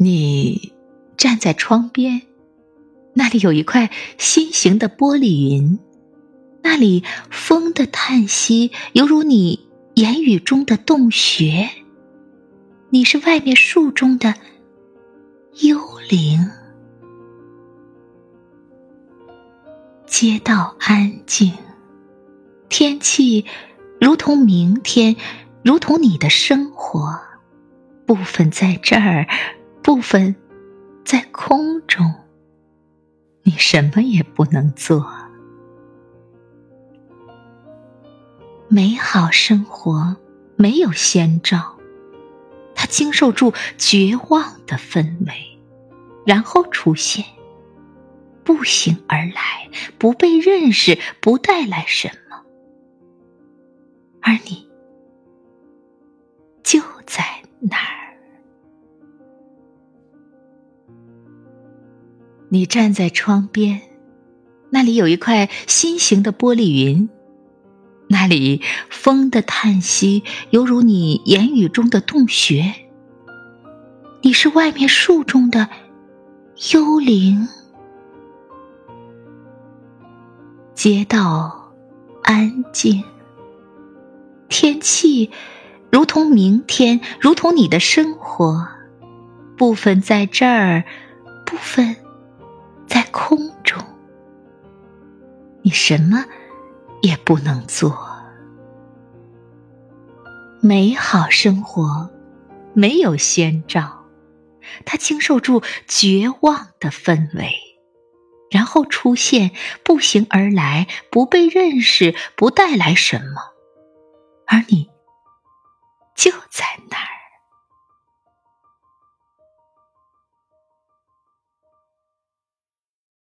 你站在窗边，那里有一块心形的玻璃云，那里风的叹息犹如你言语中的洞穴。你是外面树中的幽灵。街道安静，天气如同明天，如同你的生活，部分在这儿，部分在空中。你什么也不能做。美好生活没有先兆，它经受住绝望的氛围，然后出现。步行而来，不被认识，不带来什么，而你你站在窗边，那里有一块心形的玻璃云，那里风的叹息犹如你言语中的洞穴。你是外面树中的幽灵。街道安静，天气如同明天，如同你的生活，部分在这儿，部分空中。你什么也不能做。美好生活没有先兆，它经受住绝望的氛围。然后出现，步行而来，不被认识，不带来什么，而你就在。